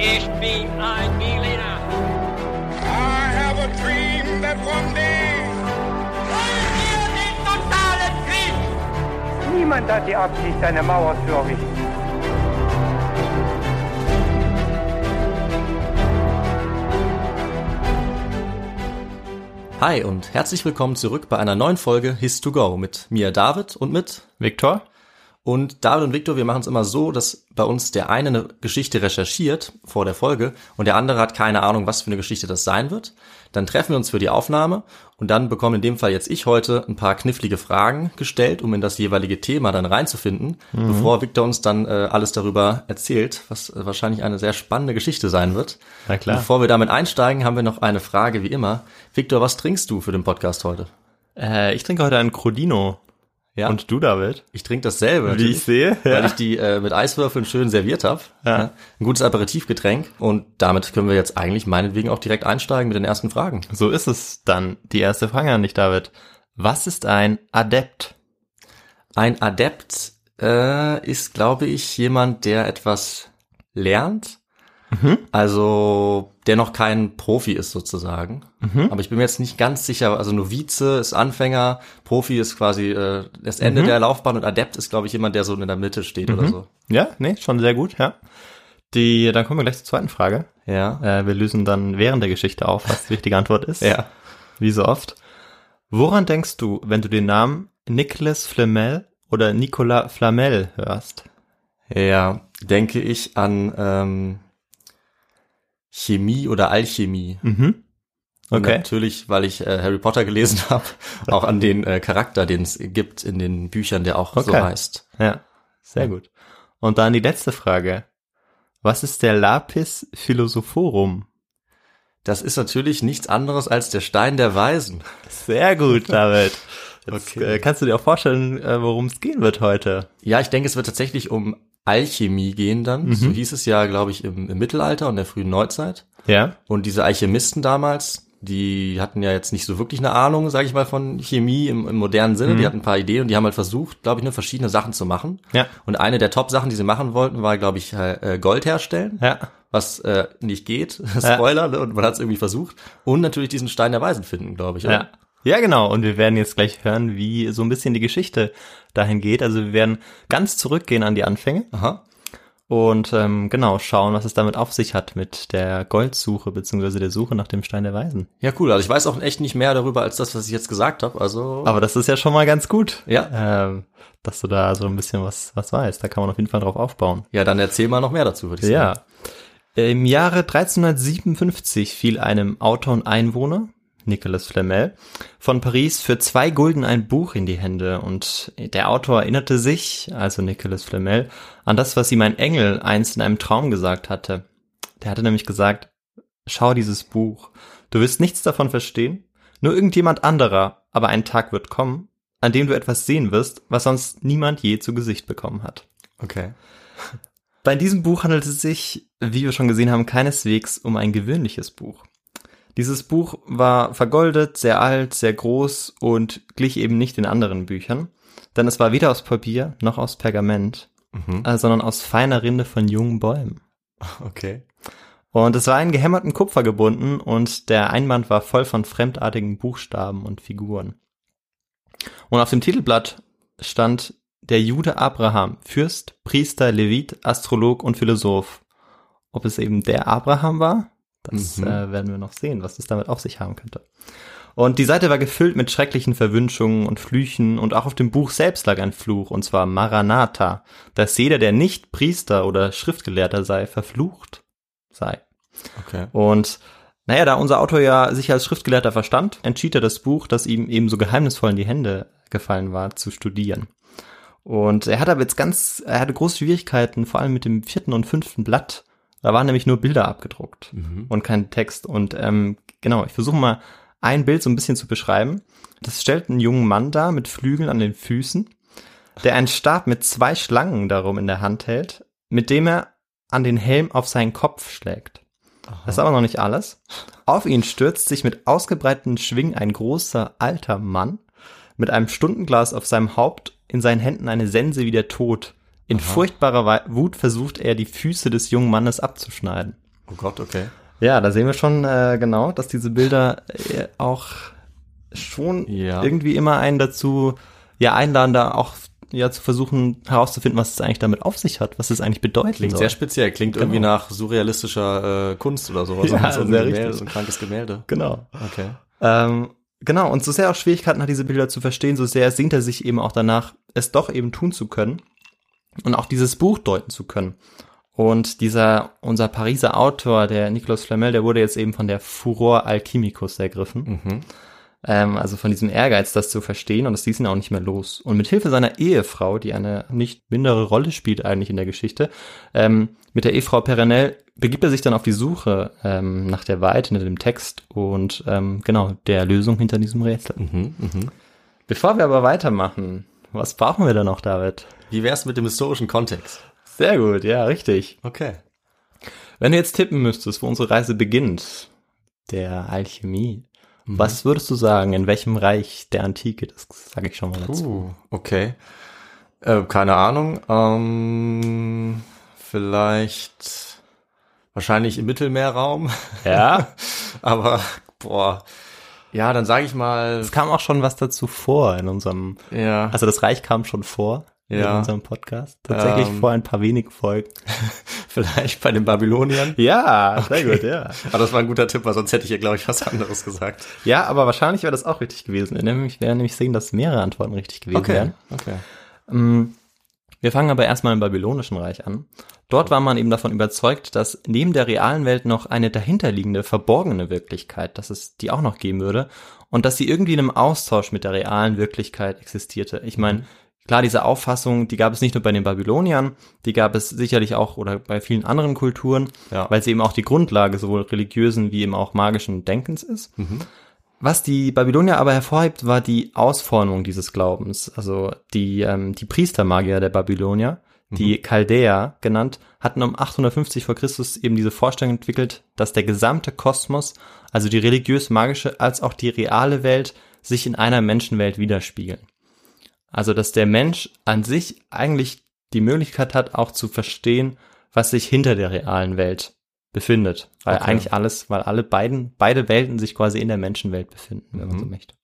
Ich bin ein Berliner. I have a dream that one day. Wollen wir den totalen Krieg? Niemand hat die Absicht, eine Mauer zu errichten. Hi und herzlich willkommen zurück bei einer neuen Folge His to Go mit mir David und mit Viktor? Und David und Victor, wir machen es immer so, dass bei uns der eine eine Geschichte recherchiert vor der Folge und der andere hat keine Ahnung, was für eine Geschichte das sein wird. Dann treffen wir uns für die Aufnahme und dann bekomme in dem Fall jetzt ich heute ein paar knifflige Fragen gestellt, um in das jeweilige Thema dann reinzufinden, bevor Victor uns dann äh, alles darüber erzählt, was äh, wahrscheinlich eine sehr spannende Geschichte sein wird. Na klar. Bevor wir damit einsteigen, haben wir noch eine Frage wie immer. Victor, was trinkst du für den Podcast heute? Äh, ich trinke heute einen Crodino. Ja. Und du, David? Ich trinke dasselbe. Wie ich sehe, Weil ja. ich die äh, mit Eiswürfeln schön serviert habe. Ja. Ein gutes Aperitivgetränk. Und damit können wir jetzt eigentlich meinetwegen auch direkt einsteigen mit den ersten Fragen. So ist es dann. Die erste Frage an dich, David. Was ist ein Adept? Ein Adept äh, ist, glaube ich, jemand, der etwas lernt. Mhm. Also der noch kein Profi ist sozusagen. Mhm. Aber ich bin mir jetzt nicht ganz sicher. Also Novize ist Anfänger, Profi ist quasi äh, das Ende Mhm. der Laufbahn und Adept ist, glaube ich, jemand, der so in der Mitte steht oder so. Ja, nee, schon sehr gut, ja. Die, dann kommen wir gleich zur zweiten Frage. Ja. Äh, wir lösen dann während der Geschichte auf, was die richtige Antwort ist. Ja. Wie so oft. Woran denkst du, wenn du den Namen Nicolas Flamel oder Nicolas Flamel hörst? Ja, denke ich an ähm, Chemie oder Alchemie. Mhm. Und Okay. natürlich, weil ich äh, Harry Potter gelesen habe, auch an den äh, Charakter, den es gibt in den Büchern, der auch so Okay. heißt. Ja, sehr gut. Und dann die letzte Frage. Was ist der Lapis Philosophorum? Das ist natürlich nichts anderes als der Stein der Weisen. Sehr gut, David. Jetzt Okay. äh, kannst du dir auch vorstellen, äh, worum es gehen wird heute. Ja, ich denke, es wird tatsächlich um Alchemie gehen dann. Mhm. So hieß es ja, glaube ich, im, im Mittelalter und der frühen Neuzeit. Ja. Und diese Alchemisten damals, die hatten ja jetzt nicht so wirklich eine Ahnung, sage ich mal, von Chemie im, im modernen Sinne. Mhm. Die hatten ein paar Ideen und die haben halt versucht, glaube ich, nur verschiedene Sachen zu machen. Ja. Und eine der Top-Sachen, die sie machen wollten, war, glaube ich, äh, Gold herstellen, Ja. was äh, nicht geht. Spoiler, ne? und man hat es irgendwie versucht. Und natürlich diesen Stein der Weisen finden, glaube ich. Oder? Ja. Ja, genau. Und wir werden jetzt gleich hören, wie so ein bisschen die Geschichte dahin geht. Also wir werden ganz zurückgehen an die Anfänge Aha. und ähm, genau schauen, was es damit auf sich hat mit der Goldsuche beziehungsweise der Suche nach dem Stein der Weisen. Ja, cool. Also ich weiß auch echt nicht mehr darüber als das, was ich jetzt gesagt habe. Also Aber das ist ja schon mal ganz gut. Ja. Ähm, dass du da so ein bisschen was, was weißt. Da kann man auf jeden Fall drauf aufbauen. ja, dann erzähl mal noch mehr dazu, würde ich sagen. Ja. Im Jahre 1357 fiel einem Autor und Einwohner, Nicolas Flamel, von Paris für zwei Gulden ein Buch in die Hände und der Autor erinnerte sich, also Nicolas Flamel, an das, was ihm ein Engel einst in einem Traum gesagt hatte. Der hatte nämlich gesagt, schau dieses Buch, du wirst nichts davon verstehen, nur irgendjemand anderer, aber ein Tag wird kommen, an dem du etwas sehen wirst, was sonst niemand je zu Gesicht bekommen hat. Okay. Bei diesem Buch handelt es sich, wie wir schon gesehen haben, keineswegs um ein gewöhnliches Buch. Dieses Buch war vergoldet, sehr alt, sehr groß und glich eben nicht den anderen Büchern, denn es war weder aus Papier noch aus Pergament, Mhm. äh, sondern aus feiner Rinde von jungen Bäumen. Okay. Und es war in gehämmerten Kupfer gebunden und der Einband war voll von fremdartigen Buchstaben und Figuren. Und auf dem Titelblatt stand der Jude Abraham, Fürst, Priester, Levit, Astrolog und Philosoph. Ob es eben der Abraham war, das Mhm. äh, werden wir noch sehen, was es damit auf sich haben könnte. Und die Seite war gefüllt mit schrecklichen Verwünschungen und Flüchen und auch auf dem Buch selbst lag ein Fluch, und zwar Maranatha, dass jeder, der nicht Priester oder Schriftgelehrter sei, verflucht sei. Okay. Und naja, da unser Autor ja sich als Schriftgelehrter verstand, entschied er das Buch, das ihm eben so geheimnisvoll in die Hände gefallen war, zu studieren. Und er hatte aber jetzt ganz, er hatte große Schwierigkeiten, vor allem mit dem vierten und fünften Blatt. Da waren nämlich nur Bilder abgedruckt Mhm. und kein Text. Und ähm, genau, ich versuche mal ein Bild so ein bisschen zu beschreiben. Das stellt einen jungen Mann dar mit Flügeln an den Füßen, der einen Stab mit zwei Schlangen darum in der Hand hält, mit dem er an den Helm auf seinen Kopf schlägt. Das ist aber noch nicht alles. Auf ihn stürzt sich mit ausgebreiteten Schwingen ein großer alter Mann mit einem Stundenglas auf seinem Haupt, in seinen Händen eine Sense wie der Tod. In furchtbarer Wei- Wut versucht er, die Füße des jungen Mannes abzuschneiden. Oh Gott, okay. Ja, da sehen wir schon äh, genau, dass diese Bilder äh, auch schon Ja. irgendwie immer einen dazu ja einladen, da auch ja zu versuchen herauszufinden, was es eigentlich damit auf sich hat, was es eigentlich bedeuten Klingt soll. sehr speziell, klingt irgendwie Genau. nach surrealistischer äh, Kunst oder sowas. Ja, so ein sehr Gemälde, richtig. so ein krankes Gemälde. genau. Okay. Ähm, genau, und so sehr auch Schwierigkeiten hat, diese Bilder zu verstehen, so sehr sehnt er sich eben auch danach, es doch eben tun zu können und auch dieses Buch deuten zu können. Und dieser, unser Pariser Autor, der Nicolas Flamel, der wurde jetzt eben von der Furor Alchimicus ergriffen. Mhm. Ähm, also von diesem Ehrgeiz, das zu verstehen und das ließ ihn auch nicht mehr los. Und mit Hilfe seiner Ehefrau, die eine nicht mindere Rolle spielt eigentlich in der Geschichte, ähm, mit der Ehefrau Perenelle begibt er sich dann auf die Suche ähm, nach der Wahrheit hinter dem Text und ähm, genau der Lösung hinter diesem Rätsel. Mhm, mhm. Bevor wir aber weitermachen, was brauchen wir da noch, David? Wie wär's mit dem historischen Kontext? Sehr gut, ja, richtig. Okay. Wenn du jetzt tippen müsstest, wo unsere Reise beginnt, der Alchemie, was würdest du sagen, in welchem Reich der Antike? Das sage ich schon mal dazu. Uh, okay. Äh, keine Ahnung. Ähm, vielleicht wahrscheinlich im Mittelmeerraum. Ja, Aber boah. Ja, dann sage ich mal. es kam auch schon was dazu vor in unserem, Ja. also das Reich kam schon vor in Ja. unserem Podcast. Tatsächlich Ähm. vor ein paar wenigen Folgen. vielleicht bei den Babyloniern. Ja, sehr gut, ja. Aber das war ein guter Tipp, weil sonst hätte ich ja, glaube ich, was anderes gesagt. Ja, aber wahrscheinlich wäre das auch richtig gewesen. Wir nämlich, werden nämlich sehen, dass mehrere Antworten richtig gewesen wären. Okay. Mm, Wir fangen aber erstmal im Babylonischen Reich an. Dort war man eben davon überzeugt, dass neben der realen Welt noch eine dahinterliegende, verborgene Wirklichkeit, dass es die auch noch geben würde und dass sie irgendwie in einem Austausch mit der realen Wirklichkeit existierte. Ich meine, klar, diese Auffassung, die gab es nicht nur bei den Babyloniern, die gab es sicherlich auch oder bei vielen anderen Kulturen, Ja. weil sie eben auch die Grundlage sowohl religiösen wie eben auch magischen Denkens ist. Was die Babylonier aber hervorhebt, war die Ausformung dieses Glaubens. Also die, ähm, die Priestermagier der Babylonier, die Chaldäer genannt, hatten um 850 vor Christus eben diese Vorstellung entwickelt, dass der gesamte Kosmos, also die religiös-magische als auch die reale Welt, sich in einer Menschenwelt widerspiegeln. Also dass der Mensch an sich eigentlich die Möglichkeit hat, auch zu verstehen, was sich hinter der realen Welt befindet. Weil Okay. eigentlich alles, weil alle beiden, beide Welten sich quasi in der Menschenwelt befinden, wenn man so möchte.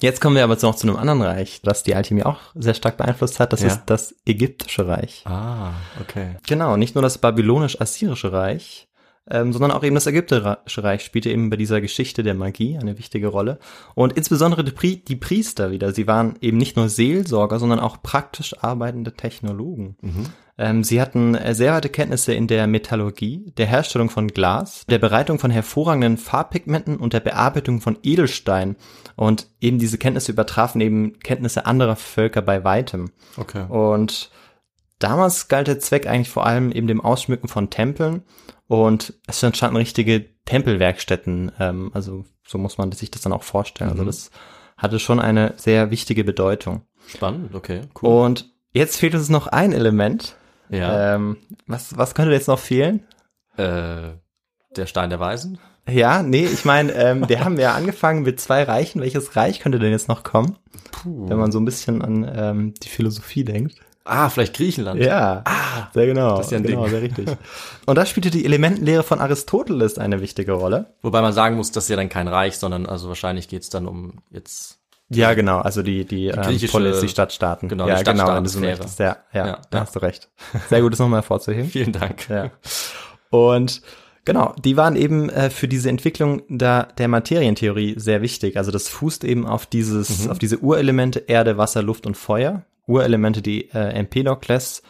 Jetzt kommen wir aber noch zu einem anderen Reich, das die Alchemie auch sehr stark beeinflusst hat. Das Ja. ist das ägyptische Reich. Ah, okay. Genau, nicht nur das babylonisch-assyrische Reich, ähm, sondern auch eben das ägyptische Reich spielte eben bei dieser Geschichte der Magie eine wichtige Rolle. Und insbesondere die, Pri die Priester wieder. Sie waren eben nicht nur Seelsorger, sondern auch praktisch arbeitende Technologen. Ähm, sie hatten äh, sehr weite Kenntnisse in der Metallurgie, der Herstellung von Glas, der Bereitung von hervorragenden Farbpigmenten und der Bearbeitung von Edelstein. Und eben diese Kenntnisse übertrafen eben Kenntnisse anderer Völker bei weitem. Okay. Und damals galt der Zweck eigentlich vor allem eben dem Ausschmücken von Tempeln und es entstanden richtige Tempelwerkstätten. Ähm, also so muss man sich das dann auch vorstellen. Also das hatte schon eine sehr wichtige Bedeutung. Spannend, okay, cool. Und jetzt fehlt uns noch ein Element. ja. Ähm, was, was könnte jetzt noch fehlen? Äh, der Stein der Weisen? Ja, nee, ich meine, ähm, wir haben ja angefangen mit zwei Reichen. Welches Reich könnte denn jetzt noch kommen? Wenn man so ein bisschen an ähm, die Philosophie denkt. Ah, vielleicht Griechenland. Ja, ah, sehr genau. das ist ja ein genau, Ding. sehr richtig. Und da spielte die Elementenlehre von Aristoteles eine wichtige Rolle. Wobei man sagen muss, das ist ja dann kein Reich, sondern also wahrscheinlich geht's dann um jetzt. Ja, genau, also die, die, ähm, griechische- Polis, die Stadtstaaten. genau, ja, die genau, wenn du so Stadtstaatensphäre. möchtest. Ja, ja, Ja, da hast du recht. Sehr gut, das nochmal hervorzuheben. Vielen Dank. Ja. Und genau, die waren eben äh, für diese Entwicklung da, der Materientheorie sehr wichtig. Also das fußt eben auf dieses, auf diese Urelemente Erde, Wasser, Luft und Feuer. Urelemente, die äh, Empedokles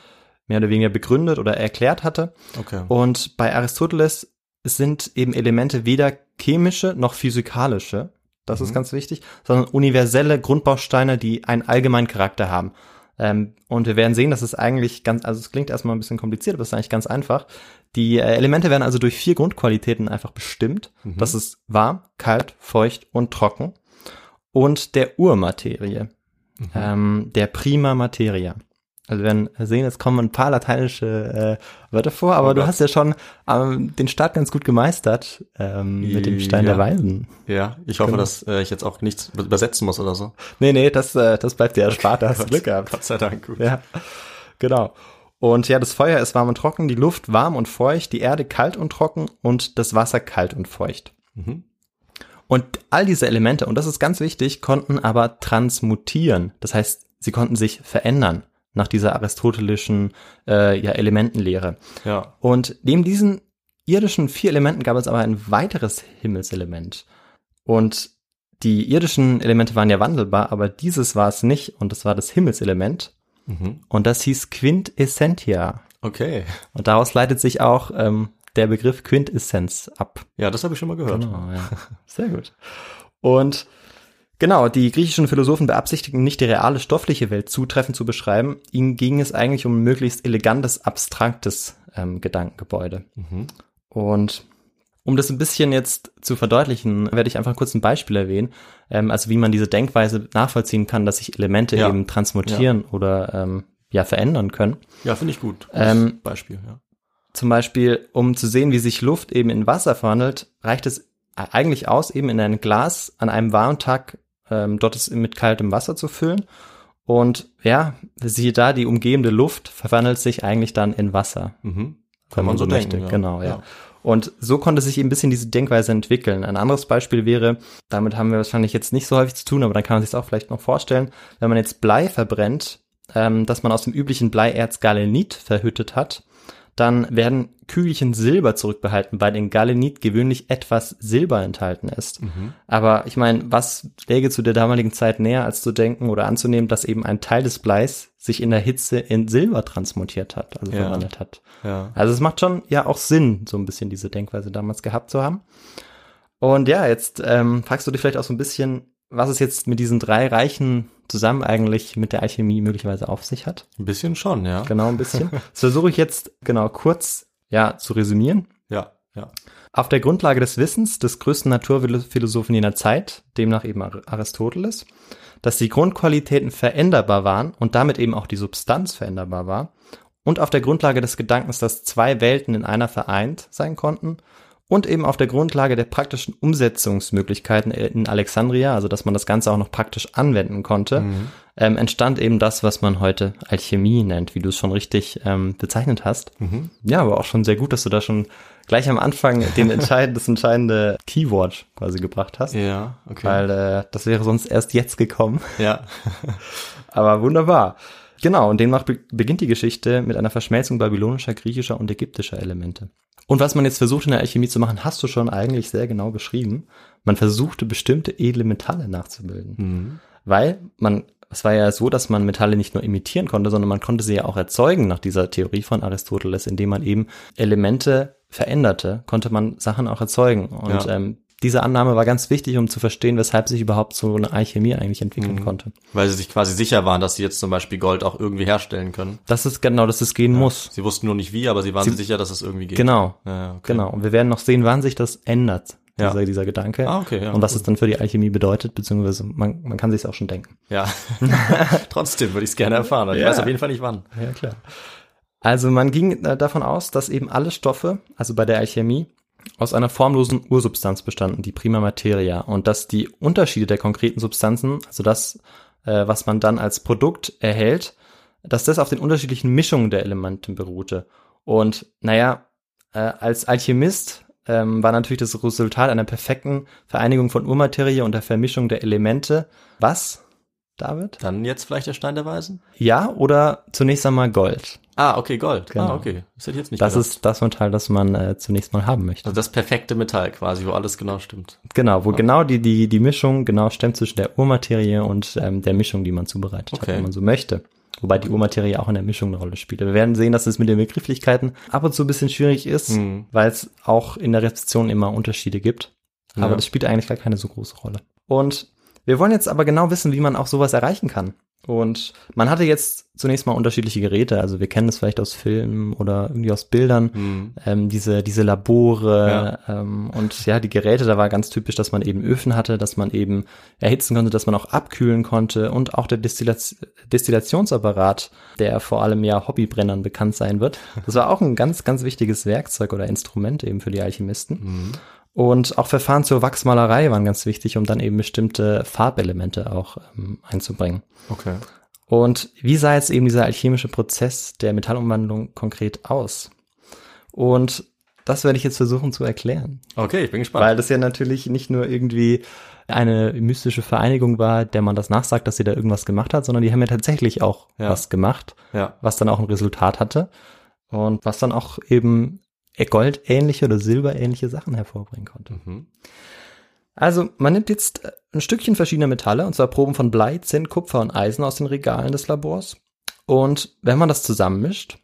mehr oder weniger begründet oder erklärt hatte. Okay. Und bei Aristoteles sind eben Elemente weder chemische noch physikalische, das ist ganz wichtig, sondern universelle Grundbausteine, die einen allgemeinen Charakter haben. Ähm, und wir werden sehen, dass es eigentlich ganz, also es klingt erstmal ein bisschen kompliziert, aber es ist eigentlich ganz einfach. Die äh, Elemente werden also durch vier Grundqualitäten einfach bestimmt. Das ist warm, kalt, feucht und trocken. Und der Urmaterie, ähm, der Prima Materia. Also wir werden sehen, jetzt kommen ein paar lateinische äh, Wörter vor, aber du Gott. hast ja schon ähm, den Start ganz gut gemeistert ähm, mit dem Stein Ja. der Weisen. Ja, ich hoffe, Genau. dass äh, ich jetzt auch nichts übersetzen muss oder so. Nee, nee, das, äh, das bleibt dir erspart, da hast du Glück gehabt. Gott sei Dank, gut. Ja, genau. Und ja, das Feuer ist warm und trocken, die Luft warm und feucht, die Erde kalt und trocken und das Wasser kalt und feucht. Mhm. Und all diese Elemente, und das ist ganz wichtig, konnten aber transmutieren. Das heißt, sie konnten sich verändern nach dieser aristotelischen äh, ja, Elementenlehre. Ja. Und neben diesen irdischen vier Elementen gab es aber ein weiteres Himmelselement. Und die irdischen Elemente waren ja wandelbar, aber dieses war es nicht und das war das Himmelselement. Mhm. Und das hieß Quintessentia. Okay. Und daraus leitet sich auch ähm, der Begriff Quintessenz ab. Ja, das habe ich schon mal gehört. Genau, ja. Sehr gut. Und genau, die griechischen Philosophen beabsichtigten nicht die reale stoffliche Welt zutreffend zu beschreiben. Ihnen ging es eigentlich um ein möglichst elegantes, abstraktes ähm, Gedankengebäude. Mhm. Und um das ein bisschen jetzt zu verdeutlichen, werde ich einfach kurz ein Beispiel erwähnen, ähm, also wie man diese Denkweise nachvollziehen kann, dass sich Elemente Ja. eben transmutieren oder ähm, ja verändern können. Ja, finde ich gut. Ähm, Beispiel, ja. Zum Beispiel, um zu sehen, wie sich Luft eben in Wasser verwandelt, reicht es eigentlich aus, eben in ein Glas an einem warmen Tag ähm, dort es mit kaltem Wasser zu füllen. Und ja, siehe da, die umgebende Luft verwandelt sich eigentlich dann in Wasser. Mhm. wenn man so möchte. denken, Genau, ja. Und so konnte sich eben ein bisschen diese Denkweise entwickeln. Ein anderes Beispiel wäre, damit haben wir wahrscheinlich jetzt nicht so häufig zu tun, aber dann kann man sich auch vielleicht noch vorstellen, wenn man jetzt Blei verbrennt, ähm, dass man aus dem üblichen Bleierz Galenit verhüttet hat, dann werden Kügelchen Silber zurückbehalten, weil in Galenit gewöhnlich etwas Silber enthalten ist. Aber ich meine, was läge zu der damaligen Zeit näher, als zu denken oder anzunehmen, dass eben ein Teil des Bleis sich in der Hitze in Silber transmutiert hat, also Ja. verwandelt hat. Ja. Also es macht schon ja auch Sinn, so ein bisschen diese Denkweise damals gehabt zu haben. Und ja, jetzt ähm, fragst du dich vielleicht auch so ein bisschen, was es jetzt mit diesen drei Reichen zusammen eigentlich mit der Alchemie möglicherweise auf sich hat. Ein bisschen schon, ja. Genau ein bisschen. Das versuche ich jetzt genau kurz ja zu resümieren. Ja, ja. Auf der Grundlage des Wissens des größten Naturphilosophen jener Zeit, demnach eben Ar- Aristoteles, dass die Grundqualitäten veränderbar waren und damit eben auch die Substanz veränderbar war, und auf der Grundlage des Gedankens, dass zwei Welten in einer vereint sein konnten, und eben auf der Grundlage der praktischen Umsetzungsmöglichkeiten in Alexandria, also dass man das Ganze auch noch praktisch anwenden konnte, ähm, entstand eben das, was man heute Alchemie nennt, wie du es schon richtig ähm, bezeichnet hast. Ja, aber auch schon sehr gut, dass du da schon gleich am Anfang den entscheidend, das entscheidende Keyword quasi gebracht hast, Ja, okay. weil äh, das wäre sonst erst jetzt gekommen. ja. Aber wunderbar. Genau, und demnach be beginnt die Geschichte mit einer Verschmelzung babylonischer, griechischer und ägyptischer Elemente. Und was man jetzt versucht in der Alchemie zu machen, hast du schon eigentlich sehr genau beschrieben. Man versuchte bestimmte edle Metalle nachzubilden. Mhm. Weil man, es war ja so, dass man Metalle nicht nur imitieren konnte, sondern man konnte sie ja auch erzeugen nach dieser Theorie von Aristoteles, indem man eben Elemente veränderte, konnte man Sachen auch erzeugen. Und Ja. ähm, diese Annahme war ganz wichtig, um zu verstehen, weshalb sich überhaupt so eine Alchemie eigentlich entwickeln konnte. Weil sie sich quasi sicher waren, dass sie jetzt zum Beispiel Gold auch irgendwie herstellen können. Das ist genau, dass es gehen muss. Sie wussten nur nicht wie, aber sie waren Sie- sich sicher, dass es irgendwie geht. Genau. Ja, okay. Genau. Und wir werden noch sehen, wann sich das ändert, Ja. dieser, dieser Gedanke. Ah, okay, ja, und was cool. es dann für die Alchemie bedeutet, beziehungsweise man, man kann sich auch schon denken. Ja. Trotzdem würde ich es gerne erfahren. Ich Ja. weiß auf jeden Fall nicht wann. Ja, klar. Also man ging äh, davon aus, dass eben alle Stoffe, also bei der Alchemie, aus einer formlosen Ursubstanz bestanden, die Prima Materia, und dass die Unterschiede der konkreten Substanzen, also das, äh, was man dann als Produkt erhält, dass das auf den unterschiedlichen Mischungen der Elemente beruhte. Und naja, äh, als Alchemist ähm, war natürlich das Resultat einer perfekten Vereinigung von Urmaterie und der Vermischung der Elemente. Was, David? Dann jetzt vielleicht der Stein der Weisen? Ja, oder zunächst einmal Gold. Ah, okay, Gold. Genau. Ah, okay. Das hätte ich jetzt nicht Das gedacht. ist das Metall, das man äh, zunächst mal haben möchte. also das perfekte Metall quasi, wo alles genau stimmt. Genau, wo genau die, die, die Mischung genau stimmt zwischen der Urmaterie und ähm, der Mischung, die man zubereitet hat, Okay. wenn man so möchte. Wobei die Urmaterie auch in der Mischung eine Rolle spielt. Wir werden sehen, dass es mit den Begrifflichkeiten ab und zu ein bisschen schwierig ist, Mhm. weil es auch in der Rezeption immer Unterschiede gibt. Aber Ja. das spielt eigentlich gar keine so große Rolle. Und wir wollen jetzt aber genau wissen, wie man auch sowas erreichen kann. Und man hatte jetzt zunächst mal unterschiedliche Geräte. Also wir kennen das vielleicht aus Filmen oder irgendwie aus Bildern. Mhm. Ähm, diese, diese Labore ähm, und ja, die Geräte, da war ganz typisch, dass man eben Öfen hatte, dass man eben erhitzen konnte, dass man auch abkühlen konnte und auch der Destillat Destillationsapparat, der vor allem ja Hobbybrennern bekannt sein wird. Das war auch ein ganz, ganz wichtiges Werkzeug oder Instrument eben für die Alchemisten. Mhm. Und auch Verfahren zur Wachsmalerei waren ganz wichtig, um dann eben bestimmte Farbelemente auch ähm, einzubringen. Okay. Und wie sah jetzt eben dieser alchemische Prozess der Metallumwandlung konkret aus? Und das werde ich jetzt versuchen zu erklären. Okay, ich bin gespannt. Weil das ja natürlich nicht nur irgendwie eine mystische Vereinigung war, der man das nachsagt, dass sie da irgendwas gemacht hat, sondern die haben ja tatsächlich auch Ja. was gemacht, ja. was dann auch ein Resultat hatte und was dann auch eben goldähnliche oder silberähnliche Sachen hervorbringen konnte. Mhm. Also man nimmt jetzt ein Stückchen verschiedener Metalle, und zwar Proben von Blei, Zinn, Kupfer und Eisen aus den Regalen des Labors. Und wenn man das zusammenmischt,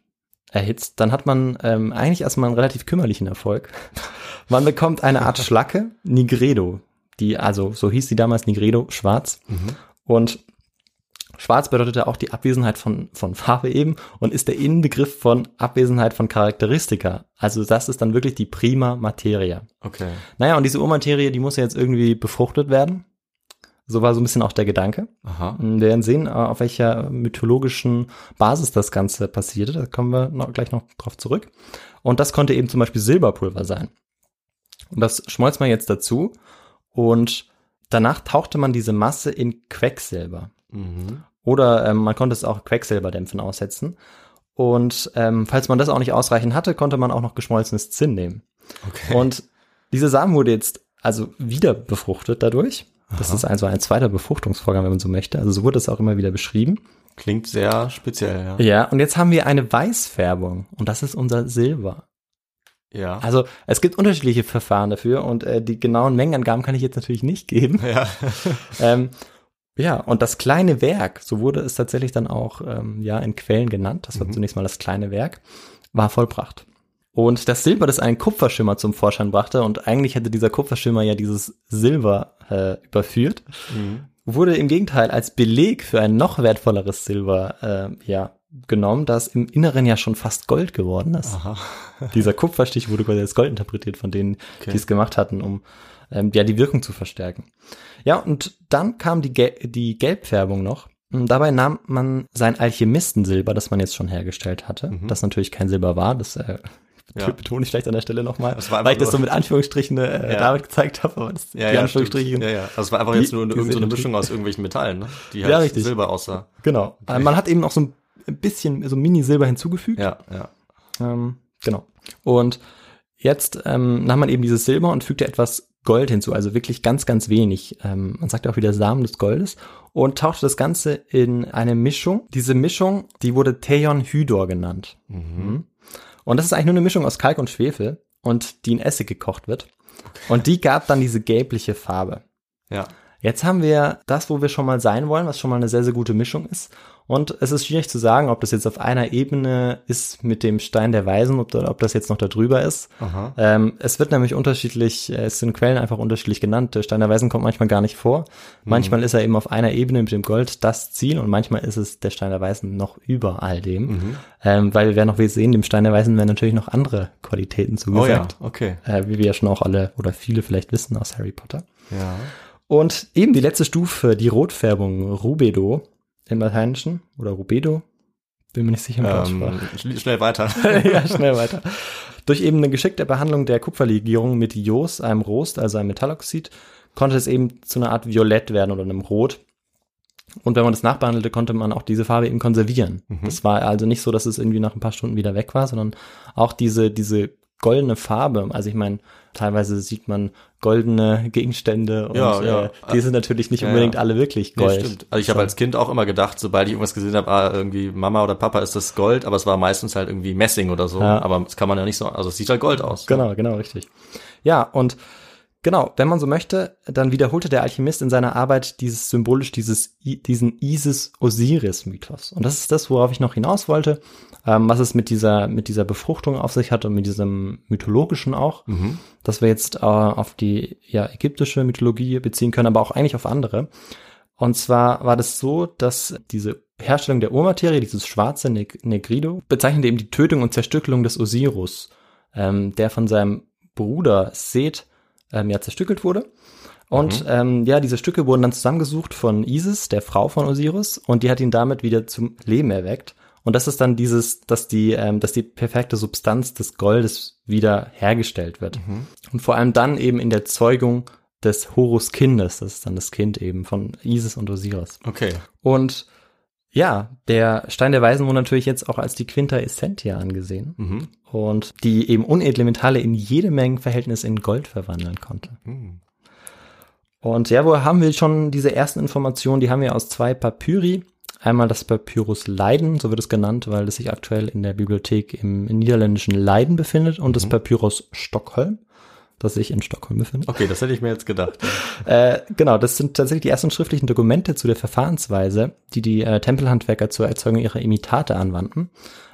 erhitzt, dann hat man ähm, eigentlich erstmal einen relativ kümmerlichen Erfolg. Man bekommt eine Art Schlacke, Nigredo, die, also so hieß sie damals Nigredo, schwarz. Und schwarz bedeutete auch die Abwesenheit von, von Farbe eben und ist der Inbegriff von Abwesenheit von Charakteristika. Also das ist dann wirklich die prima Materia. Okay. Naja, und diese Urmaterie, die muss ja jetzt irgendwie befruchtet werden. So war so ein bisschen auch der Gedanke. Aha. Wir werden sehen, äh, auf welcher mythologischen Basis das Ganze passierte. Da kommen wir noch, gleich noch drauf zurück. Und das konnte eben zum Beispiel Silberpulver sein. Und das schmolz man jetzt dazu. Und danach tauchte man diese Masse in Quecksilber. Mhm. Oder ähm, man konnte es auch Quecksilberdämpfen aussetzen. Und ähm, falls man das auch nicht ausreichend hatte, konnte man auch noch geschmolzenes Zinn nehmen. Okay. Und diese Samen wurde jetzt also wieder befruchtet dadurch. Das ist also ein zweiter Befruchtungsvorgang, wenn man so möchte. Also so wurde es auch immer wieder beschrieben. Klingt sehr speziell, ja. Ja, und jetzt haben wir eine Weißfärbung und das ist unser Silber. Ja. Also es gibt unterschiedliche Verfahren dafür und äh, die genauen Mengenangaben kann ich jetzt natürlich nicht geben. ja. ähm, ja, und das kleine Werk, so wurde es tatsächlich dann auch ähm, ja in Quellen genannt, das war zunächst mal das kleine Werk, war vollbracht. Und das Silber, das einen Kupferschimmer zum Vorschein brachte, und eigentlich hätte dieser Kupferschimmer ja dieses Silber äh, überführt, wurde im Gegenteil als Beleg für ein noch wertvolleres Silber äh, ja genommen, das im Inneren ja schon fast Gold geworden ist. Aha. Dieser Kupferstich wurde quasi als Gold interpretiert von denen, Okay. die es gemacht hatten, um ähm, ja die Wirkung zu verstärken. Ja, und dann kam die, Gel die Gelbfärbung noch. Und dabei nahm man sein Alchemistensilber, das man jetzt schon hergestellt hatte, das natürlich kein Silber war, das äh, Mhm. Ja. betone ich vielleicht an der Stelle nochmal, weil ich das so mit Anführungsstrichen äh, Ja. damit gezeigt habe, aber das, Ja, die ja, Anführungsstrichen, stimmt. ja, ja. Also es war einfach Die- jetzt nur eine, die irgend so eine sind- Mischung aus irgendwelchen Metallen, ne? die halt Ja, richtig. Silber aussah. genau. Äh, Man hat eben noch so ein bisschen so Mini-Silber hinzugefügt. Ja, ja. Ähm, genau. Und jetzt ähm, nahm man eben dieses Silber und fügte etwas Gold hinzu, also wirklich ganz, ganz wenig. Ähm, man sagt auch wieder Samen des Goldes und tauchte das Ganze in eine Mischung. Diese Mischung, die wurde Theon Hydor genannt. Mhm. Und das ist eigentlich nur eine Mischung aus Kalk und Schwefel und die in Essig gekocht wird. Und die gab dann diese gelbliche Farbe. Ja. Jetzt haben wir das, wo wir schon mal sein wollen, was schon mal eine sehr, sehr gute Mischung ist. Und es ist schwierig zu sagen, ob das jetzt auf einer Ebene ist mit dem Stein der Weisen oder ob das jetzt noch da drüber ist. Ähm, es wird nämlich unterschiedlich, äh, es sind Quellen einfach unterschiedlich genannt. Der Stein der Weisen kommt manchmal gar nicht vor. Manchmal ist er eben auf einer Ebene mit dem Gold das Ziel und manchmal ist es der Stein der Weisen noch über all dem. Ähm, weil wir werden noch wir sehen, dem Stein der Weisen werden natürlich noch andere Qualitäten Oh ja, zugesagt. okay. äh, wie wir ja schon auch alle oder viele vielleicht wissen aus Harry Potter. Ja. Und eben die letzte Stufe, die Rotfärbung, Rubedo im Lateinischen oder Rubedo, bin mir nicht sicher Ähm, schnell weiter. ja, schnell weiter. Durch eben eine geschickte Behandlung der Kupferlegierung mit Jos, einem Rost, also einem Metalloxid, konnte es eben zu einer Art Violett werden oder einem Rot. Und wenn man das nachbehandelte, konnte man auch diese Farbe eben konservieren. Das war also nicht so, dass es irgendwie nach ein paar Stunden wieder weg war, sondern auch diese, diese goldene Farbe. Also ich meine, teilweise sieht man goldene Gegenstände und Ja, ja. Äh, die sind natürlich nicht Ja, unbedingt alle wirklich Nee, Gold. stimmt. Also ich habe als Kind auch immer gedacht, sobald ich irgendwas gesehen habe, ah, irgendwie Mama oder Papa ist das Gold, aber es war meistens halt irgendwie Messing oder so. Aber das kann man ja nicht so, also es sieht halt Gold aus. Genau, genau, richtig. Ja, und genau, wenn man so möchte, dann wiederholte der Alchemist in seiner Arbeit dieses symbolisch dieses diesen Isis-Osiris-Mythos. Und das ist das, worauf ich noch hinaus wollte, ähm, was es mit dieser mit dieser Befruchtung auf sich hat und mit diesem mythologischen auch, dass wir jetzt äh, auf die ja ägyptische Mythologie beziehen können, aber auch eigentlich auf andere. Und zwar war das so, dass diese Herstellung der Urmaterie, dieses schwarze Neg Negrido, bezeichnete eben die Tötung und Zerstückelung des Osiris, ähm, der von seinem Bruder Seth ähm, ja zerstückelt wurde. Und ähm, ja, diese Stücke wurden dann zusammengesucht von Isis, der Frau von Osiris, und die hat ihn damit wieder zum Leben erweckt. Und das ist dann dieses, dass die, ähm, dass die perfekte Substanz des Goldes wieder hergestellt wird. Und vor allem dann eben in der Zeugung des Horus Kindes, das ist dann das Kind eben von Isis und Osiris. Okay. Und Ja, der Stein der Weisen wurde natürlich jetzt auch als die Quinta Essentia angesehen Mhm. und die eben unedle Metalle in jede Menge Verhältnis in Gold verwandeln konnte. Mhm. Und ja, wo haben wir schon diese ersten Informationen? Die haben wir aus zwei Papyri. Einmal das Papyrus Leiden, so wird es genannt, weil es sich aktuell in der Bibliothek im niederländischen Leiden befindet, und das Papyrus Stockholm, das sich in Stockholm befindet. Okay, das hätte ich mir jetzt gedacht. Äh, genau, das sind tatsächlich die ersten schriftlichen Dokumente zu der Verfahrensweise, die die äh, Tempelhandwerker zur Erzeugung ihrer Imitate anwandten.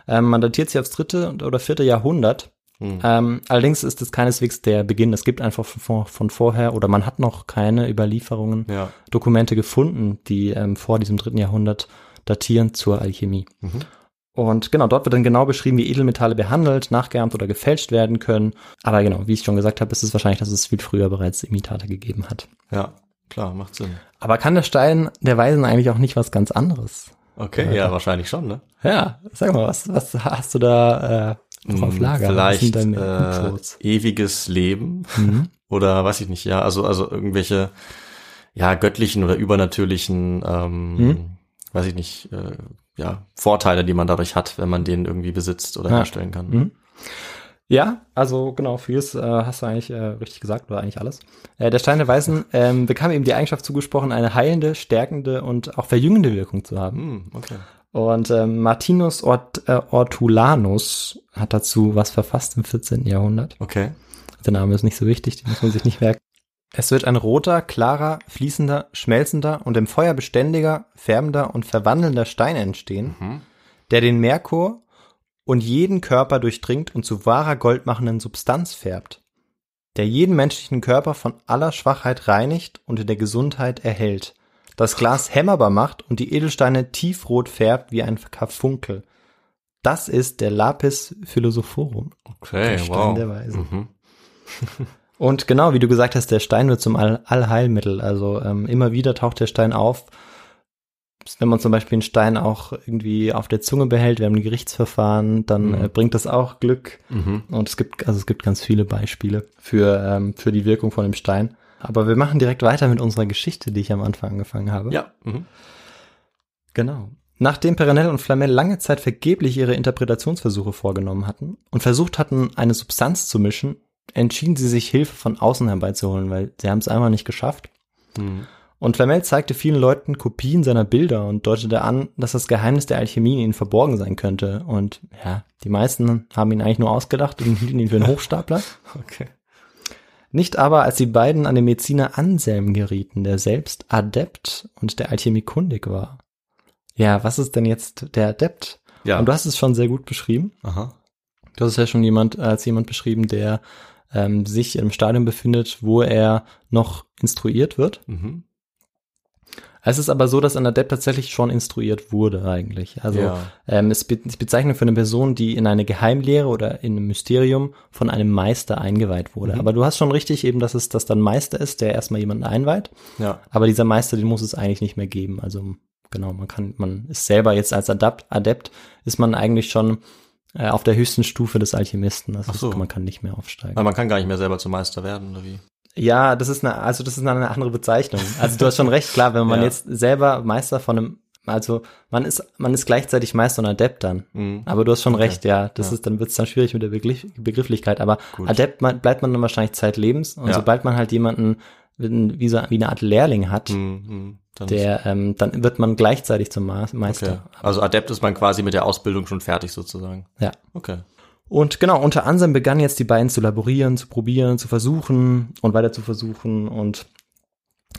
Ähm, man datiert sie aufs dritte oder vierte Jahrhundert. Ähm, allerdings ist es keineswegs der Beginn. Es gibt einfach von, von vorher oder man hat noch keine Überlieferungen, Ja. Dokumente gefunden, die ähm, vor diesem dritten Jahrhundert datieren zur Alchemie. Und genau, dort wird dann genau beschrieben, wie Edelmetalle behandelt, nachgeahmt oder gefälscht werden können. Aber genau, wie ich schon gesagt habe, ist es wahrscheinlich, dass es viel früher bereits Imitate gegeben hat. Ja, klar, macht Sinn. Aber kann der Stein der Weisen eigentlich auch nicht was ganz anderes? Okay, ja, wahrscheinlich schon, ne? Ja, sag mal, was, was hast du da äh, drauf Hm, Lager? Vielleicht äh, ewiges Leben Mhm. oder weiß ich nicht, ja, also also irgendwelche ja göttlichen oder übernatürlichen, ähm, Mhm. Weiß ich nicht, äh, ja Vorteile, die man dadurch hat, wenn man den irgendwie besitzt oder Ja. herstellen kann. Mhm. Ja, also genau, vieles äh, hast du eigentlich äh, richtig gesagt, oder eigentlich alles. Äh, der Stein der Weisen ähm, bekam ihm die Eigenschaft zugesprochen, eine heilende, stärkende und auch verjüngende Wirkung zu haben. Hm, okay. Und ähm, Martinus Ort, äh, Ortulanus hat dazu was verfasst im 14. Jahrhundert. Okay. Der Name ist nicht so wichtig, den muss man sich nicht merken. Es wird ein roter, klarer, fließender, schmelzender und im Feuer beständiger, färbender und verwandelnder Stein entstehen, Mhm. der den Merkur und jeden Körper durchdringt und zu wahrer goldmachenden Substanz färbt, der jeden menschlichen Körper von aller Schwachheit reinigt und in der Gesundheit erhält, das Glas hämmerbar macht und die Edelsteine tiefrot färbt wie ein Karfunkel. Das ist der Lapis Philosophorum. Okay, Der Stein wow. der Weisen. Mhm. Und genau, wie du gesagt hast, der Stein wird zum All Allheilmittel. Also ähm, immer wieder taucht der Stein auf. Wenn man zum Beispiel einen Stein auch irgendwie auf der Zunge behält während einem Gerichtsverfahren, dann Mhm. äh, bringt das auch Glück. Mhm. Und es gibt, also es gibt ganz viele Beispiele für, ähm, für die Wirkung von dem Stein. Aber wir machen direkt weiter mit unserer Geschichte, die ich am Anfang angefangen habe. Ja. Mhm. Genau. Nachdem Perenelle und Flamel lange Zeit vergeblich ihre Interpretationsversuche vorgenommen hatten und versucht hatten, eine Substanz zu mischen, entschieden sie sich Hilfe von außen herbeizuholen, weil sie haben es einmal nicht geschafft. Mhm. Und Flamel zeigte vielen Leuten Kopien seiner Bilder und deutete an, dass das Geheimnis der Alchemie in ihnen verborgen sein könnte. Und ja, die meisten haben ihn eigentlich nur ausgedacht und hielten ihn für einen Hochstapler. Okay. Nicht aber, als die beiden an den Mediziner Anselm gerieten, der selbst Adept und der Alchemie kundig war. Ja, was ist denn jetzt der Adept? Ja. Und du hast es schon sehr gut beschrieben. Aha. Du hast es ja schon jemand, als jemand beschrieben, der ähm, sich im Stadium befindet, wo er noch instruiert wird. Mhm. Es ist aber so, dass ein Adept tatsächlich schon instruiert wurde eigentlich. Also Ja. ähm, es be- es bezeichnet für eine Person, die in eine Geheimlehre oder in ein Mysterium von einem Meister eingeweiht wurde. Mhm. Aber du hast schon richtig eben, dass es das dann Meister ist, der erstmal jemanden einweiht. Ja. Aber dieser Meister, den muss es eigentlich nicht mehr geben. Also genau, man kann, man ist selber jetzt als Adapt, Adept, ist man eigentlich schon äh, auf der höchsten Stufe des Alchemisten. Also Ach so. man kann nicht mehr aufsteigen. Aber man kann gar nicht mehr selber zum Meister werden, oder wie? Ja, das ist eine, also das ist eine andere Bezeichnung. Also du hast schon recht, klar, wenn man Ja. jetzt selber Meister von einem, also man ist, man ist gleichzeitig Meister und Adept dann. Mhm. Aber du hast schon Okay. recht, ja. Das Ja. ist, dann wird es dann schwierig mit der Begriff, Begrifflichkeit. Aber Gut. Adept man, bleibt man dann wahrscheinlich zeitlebens. Und Ja. sobald man halt jemanden wie, so, wie eine Art Lehrling hat, Mhm. Dann der, ähm, dann wird man gleichzeitig zum Ma okay. Meister. Also Adept ist man quasi mit der Ausbildung schon fertig sozusagen. Ja. Okay. Und genau, unter Ansem begannen jetzt die beiden zu laborieren, zu probieren, zu versuchen und weiter zu versuchen. Und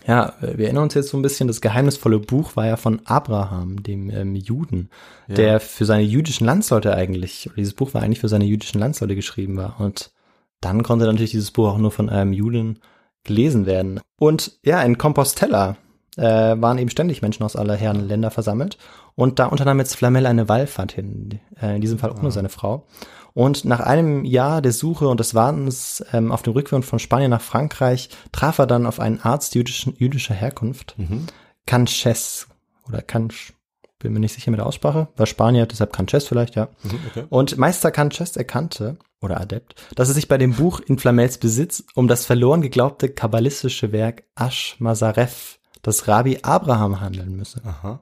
ja, wir erinnern uns jetzt so ein bisschen, das geheimnisvolle Buch war ja von Abraham, dem ähm, Juden, Ja. der für seine jüdischen Landsleute eigentlich, oder dieses Buch war eigentlich für seine jüdischen Landsleute geschrieben war. Und dann konnte natürlich dieses Buch auch nur von einem Juden gelesen werden. Und ja, in Compostela äh, waren eben ständig Menschen aus aller Herren Länder versammelt. Und da unternahm jetzt Flamel eine Wallfahrt hin, äh, in diesem Fall auch nur seine Frau. Und nach einem Jahr der Suche und des Wartens ähm, auf dem Rückweg von Spanien nach Frankreich traf er dann auf einen Arzt jüdischen, jüdischer Herkunft, Mhm. Canches oder Canch, bin mir nicht sicher mit der Aussprache, war Spanier, deshalb Canches vielleicht, ja. Mhm. Okay. Und Meister Canches erkannte, oder Adept, dass es sich bei dem Buch in Flamels Besitz um das verloren geglaubte kabbalistische Werk Ash Mazaref, das Rabbi Abraham handeln müsse. Aha.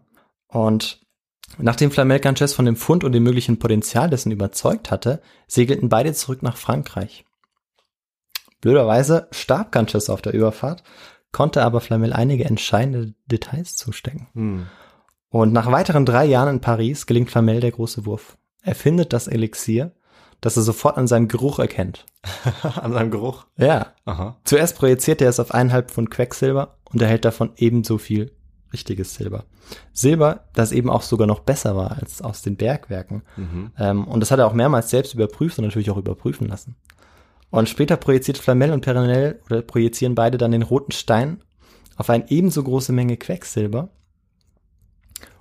Und Nachdem Flamel Ganches von dem Fund und dem möglichen Potenzial dessen überzeugt hatte, segelten beide zurück nach Frankreich. Blöderweise starb Ganches auf der Überfahrt, konnte aber Flamel einige entscheidende Details zustecken. Hm. Und nach weiteren drei Jahren in Paris gelingt Flamel der große Wurf. Er findet das Elixier, das er sofort an seinem Geruch erkennt. An seinem Geruch. Ja. Aha. Zuerst projiziert er es auf eineinhalb Pfund Quecksilber und erhält davon ebenso viel richtiges Silber. Silber, das eben auch sogar noch besser war als aus den Bergwerken. Mhm. Ähm, und das hat er auch mehrmals selbst überprüft und natürlich auch überprüfen lassen. Und später projiziert Flamel und Perenel oder projizieren beide dann den roten Stein auf eine ebenso große Menge Quecksilber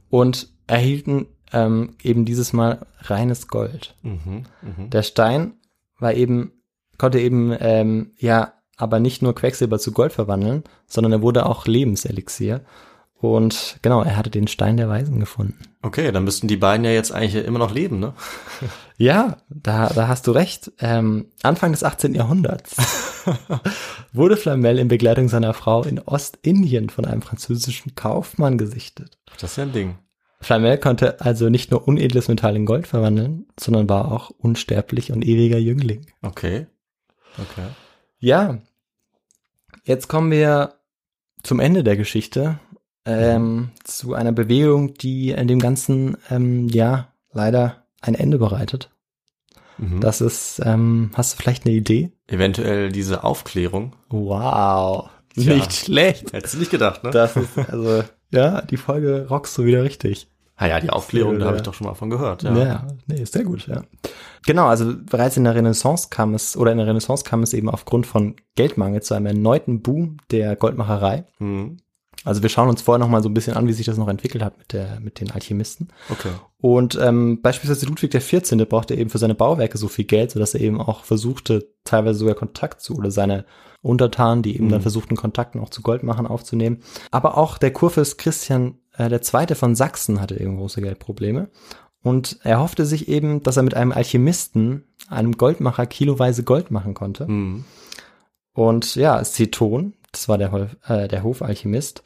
und erhielten ähm, eben dieses Mal reines Gold. Mhm. Mhm. Der Stein war eben, konnte eben, ähm, ja, aber nicht nur Quecksilber zu Gold verwandeln, sondern er wurde auch Lebenselixier. Und genau, er hatte den Stein der Weisen gefunden. Okay, dann müssten die beiden ja jetzt eigentlich immer noch leben, ne? Ja, da, da hast du recht. Ähm, Anfang des 18. Jahrhunderts wurde Flamel in Begleitung seiner Frau in Ostindien von einem französischen Kaufmann gesichtet. Das ist ja ein Ding. Flamel konnte also nicht nur unedles Metall in Gold verwandeln, sondern war auch unsterblich und ewiger Jüngling. Okay. Okay. Ja, jetzt kommen wir zum Ende der Geschichte, ähm, zu einer Bewegung, die in dem Ganzen, ähm, ja, leider ein Ende bereitet. Mhm. Das ist, ähm, hast du vielleicht eine Idee? Eventuell diese Aufklärung. Wow, Tja. nicht schlecht. Hättest du nicht gedacht, ne? Das ist, also, ja, die Folge rockst du wieder richtig. ah ja, die Aufklärung, da habe ich doch schon mal von gehört. Ja, Ja. nee, ist sehr gut, ja. Genau, also bereits in der Renaissance kam es, oder in der Renaissance kam es eben aufgrund von Geldmangel zu einem erneuten Boom der Goldmacherei. Mhm. Also wir schauen uns vorher noch mal so ein bisschen an, wie sich das noch entwickelt hat mit der mit den Alchemisten. Okay. Und ähm, beispielsweise Ludwig XIV. brauchte eben für seine Bauwerke so viel Geld, sodass er eben auch versuchte, teilweise sogar Kontakt zu oder seine Untertanen, die eben dann versuchten, Kontakten auch zu Goldmachern aufzunehmen. Aber auch der Kurfürst Christian äh, der Zweite von Sachsen hatte eben große Geldprobleme. Und er hoffte sich eben, dass er mit einem Alchemisten, einem Goldmacher, kiloweise Gold machen konnte. Mhm. Und ja, Ceton, das war der, äh, der Hofalchemist,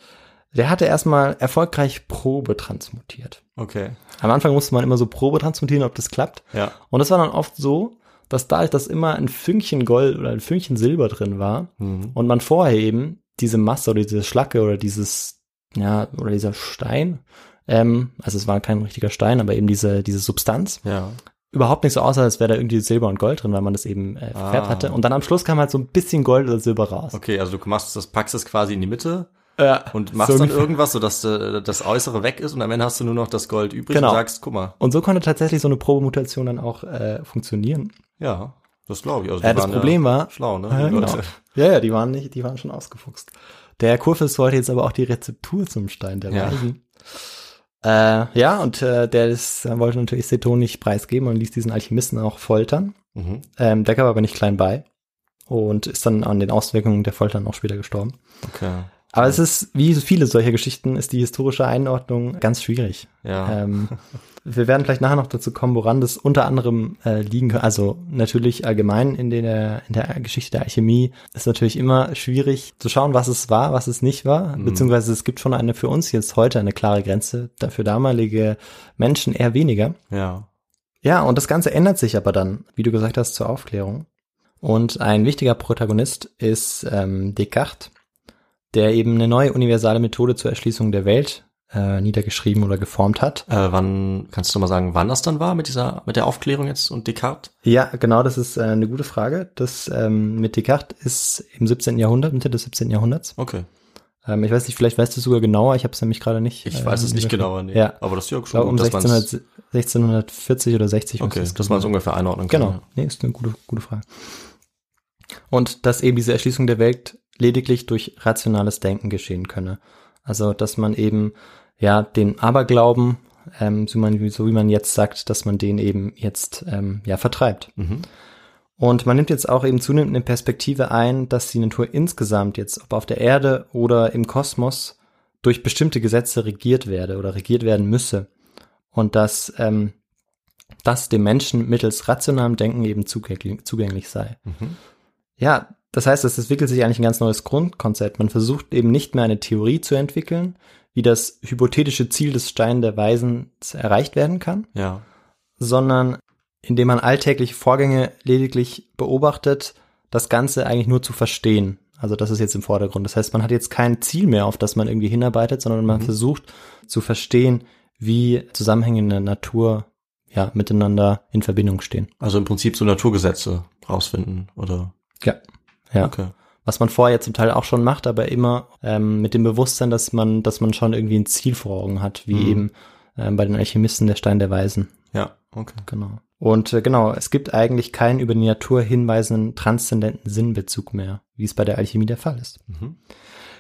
der hatte erstmal erfolgreich Probe transmutiert. Okay. Am Anfang musste man immer so Probe transmutieren, ob das klappt. Ja. Und das war dann oft so, dass dadurch, dass immer ein Fünkchen Gold oder ein Fünkchen Silber drin war Mhm. und man vorher eben diese Masse oder diese Schlacke oder dieses, ja, oder dieser Stein, ähm, also es war kein richtiger Stein, aber eben diese, diese Substanz, Ja. überhaupt nicht so aussah, als wäre da irgendwie Silber und Gold drin, weil man das eben äh, verfärbt Ah. hatte. Und dann am Schluss kam halt so ein bisschen Gold oder Silber raus. Okay, also du machst das, packst es quasi in die Mitte Ja, und machst so dann irgendwas, sodass äh, das Äußere weg ist und am Ende hast du nur noch das Gold übrig Genau. und sagst, guck mal, Und so konnte tatsächlich so eine Probemutation dann auch äh, funktionieren. ja, das glaube ich. Also Ja, die das waren Problem war, schlau, ne? Ja, die genau. Ja, ja, die waren nicht, die waren schon ausgefuchst. Der Kurfürst wollte jetzt aber auch die Rezeptur zum Stein der Ja. Weisen. Äh, ja, und äh, der ist, äh, wollte natürlich Seton nicht preisgeben und ließ diesen Alchemisten auch foltern. Mhm. Ähm, der gab aber nicht klein bei und ist dann an den Auswirkungen der Foltern auch später gestorben. Okay. Aber es ist, wie viele solcher Geschichten, ist die historische Einordnung ganz schwierig. Ja. Ähm, wir werden vielleicht nachher noch dazu kommen, woran das unter anderem äh, liegen kann. Also natürlich allgemein in der, in der Geschichte der Alchemie ist natürlich immer schwierig zu schauen, was es war, was es nicht war. Beziehungsweise es gibt schon eine für uns jetzt heute eine klare Grenze, für damalige Menschen eher weniger. ja. Ja, und das Ganze ändert sich aber dann, wie du gesagt hast, zur Aufklärung. Und ein wichtiger Protagonist ist ähm, Descartes, der eben eine neue universale Methode zur Erschließung der Welt äh, niedergeschrieben oder geformt hat. Äh, wann, kannst du mal sagen, wann das dann war mit dieser, mit der Aufklärung jetzt und Descartes? Ja, genau, das ist äh, eine gute Frage. Das ähm, mit Descartes ist im 17. Jahrhundert, Mitte des 17. Jahrhunderts. Okay. Ähm, ich weiß nicht, vielleicht weißt du es sogar genauer, ich habe es nämlich gerade nicht. Ich äh, weiß es nicht genauer, nee. Ja, Aber das ist ja ich schon glaube um gut, man's- 1600, 1640 oder 60. Okay, dass man es ungefähr einordnen kann. Genau, nee, ist eine gute, gute Frage. Und dass eben diese Erschließung der Welt lediglich durch rationales Denken geschehen könne. Also, dass man eben, ja, den Aberglauben, ähm, so, man, so wie man jetzt sagt, dass man den eben jetzt, ähm, ja, vertreibt. Mhm. Und man nimmt jetzt auch eben zunehmend eine Perspektive ein, dass die Natur insgesamt jetzt, ob auf der Erde oder im Kosmos, durch bestimmte Gesetze regiert werde oder regiert werden müsse. Und dass ähm, das dem Menschen mittels rationalem Denken eben zugänglich, zugänglich sei. Mhm. Ja, das heißt, es entwickelt sich eigentlich ein ganz neues Grundkonzept. Man versucht eben nicht mehr eine Theorie zu entwickeln, wie das hypothetische Ziel des Stein der Weisen erreicht werden kann, Ja. sondern indem man alltägliche Vorgänge lediglich beobachtet, das Ganze eigentlich nur zu verstehen. Also das ist jetzt im Vordergrund. Das heißt, man hat jetzt kein Ziel mehr, auf das man irgendwie hinarbeitet, sondern man versucht zu verstehen, wie Zusammenhänge in der Natur ja miteinander in Verbindung stehen. Also im Prinzip so Naturgesetze rausfinden, oder? Ja. Ja. Okay. Was man vorher zum Teil auch schon macht, aber immer ähm, mit dem Bewusstsein, dass man, dass man schon irgendwie ein Ziel vor Augen hat, wie Mhm. eben ähm, bei den Alchemisten der Stein der Weisen. Ja, okay. Genau. Und äh, genau, es gibt eigentlich keinen über die Natur hinweisenden transzendenten Sinnbezug mehr, wie es bei der Alchemie der Fall ist. Mhm.